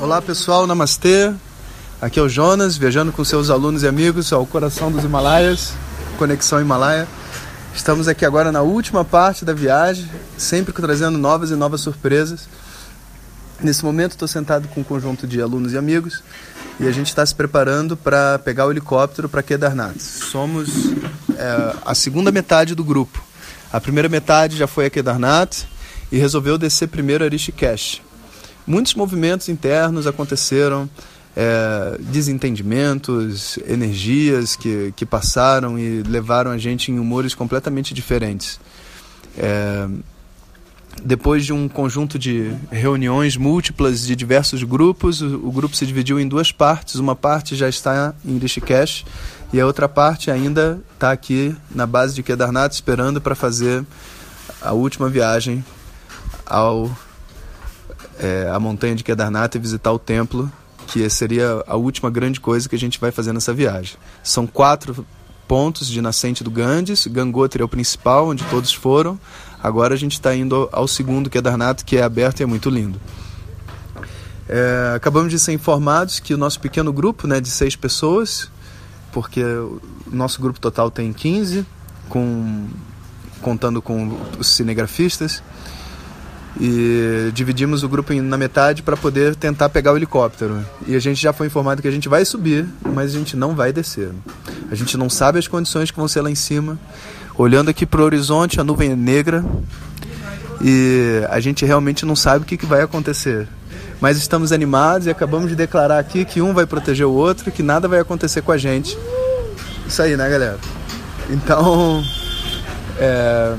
Olá pessoal, namastê. Aqui é o Jonas, viajando com seus alunos e amigos ao coração dos Himalaias, Conexão Himalaia. Estamos aqui agora na última parte da viagem, sempre trazendo novas e novas surpresas. Nesse momento estou sentado com um conjunto de alunos e amigos e a gente está se preparando para pegar o helicóptero para Kedarnath. Somos é, a segunda metade do grupo. A primeira metade já foi a Kedarnath e resolveu descer primeiro a Rishikesh muitos movimentos internos aconteceram, é, desentendimentos, energias que, que passaram e levaram a gente em humores completamente diferentes. É, depois de um conjunto de reuniões múltiplas de diversos grupos, o, o, grupo se dividiu em duas partes. Uma parte já está em Rishikesh e a outra parte ainda está aqui na base de Kedarnath esperando para fazer a última viagem ao é, a montanha de Kedarnath e visitar o templo, que seria a última grande coisa que a gente vai fazer nessa viagem. São quatro pontos de nascente do Ganges, Gangotri é o principal, onde todos foram. Agora a gente está indo ao segundo Kedarnath, que é aberto e é muito lindo. É, acabamos de ser informados que o nosso pequeno grupo, né, de seis pessoas, porque o nosso grupo total tem 15, com, contando com os cinegrafistas, e dividimos o grupo na metade para poder tentar pegar o helicóptero. E a gente já foi informado que a gente vai subir, mas a gente não vai descer. A gente não sabe as condições que vão ser lá em cima. Olhando aqui para o horizonte, a nuvem é negra e a gente realmente não sabe o que, que vai acontecer. Mas estamos animados e acabamos de declarar aqui que um vai proteger o outro, que nada vai acontecer com a gente. Isso aí, né, galera? Então, é,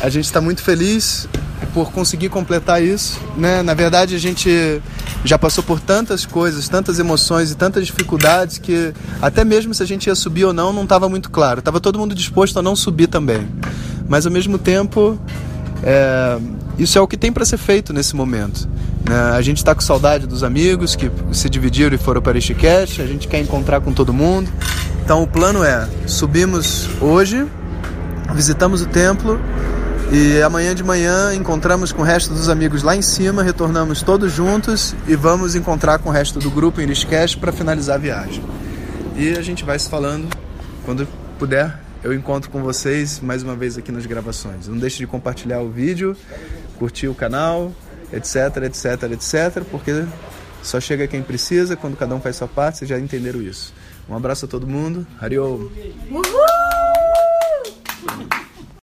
a gente está muito feliz por conseguir completar isso, né? Na verdade, a gente já passou por tantas coisas, tantas emoções e tantas dificuldades que até mesmo se a gente ia subir ou não, não estava muito claro. Tava todo mundo disposto a não subir também. Mas ao mesmo tempo, é, isso é o que tem para ser feito nesse momento. Né? A gente está com saudade dos amigos que se dividiram e foram para Rishikesh, a gente quer encontrar com todo mundo. Então o plano é: subimos hoje, visitamos o templo e amanhã de manhã encontramos com o resto dos amigos lá em cima, retornamos todos juntos e vamos encontrar com o resto do grupo em Rishikesh para finalizar a viagem. E a gente vai se falando quando puder. Eu encontro com vocês mais uma vez aqui nas gravações. Não deixe de compartilhar o vídeo, curtir o canal, etc, etc, etc, porque só chega quem precisa, quando cada um faz sua parte, vocês já entenderam isso. Um abraço a todo mundo. Hariom!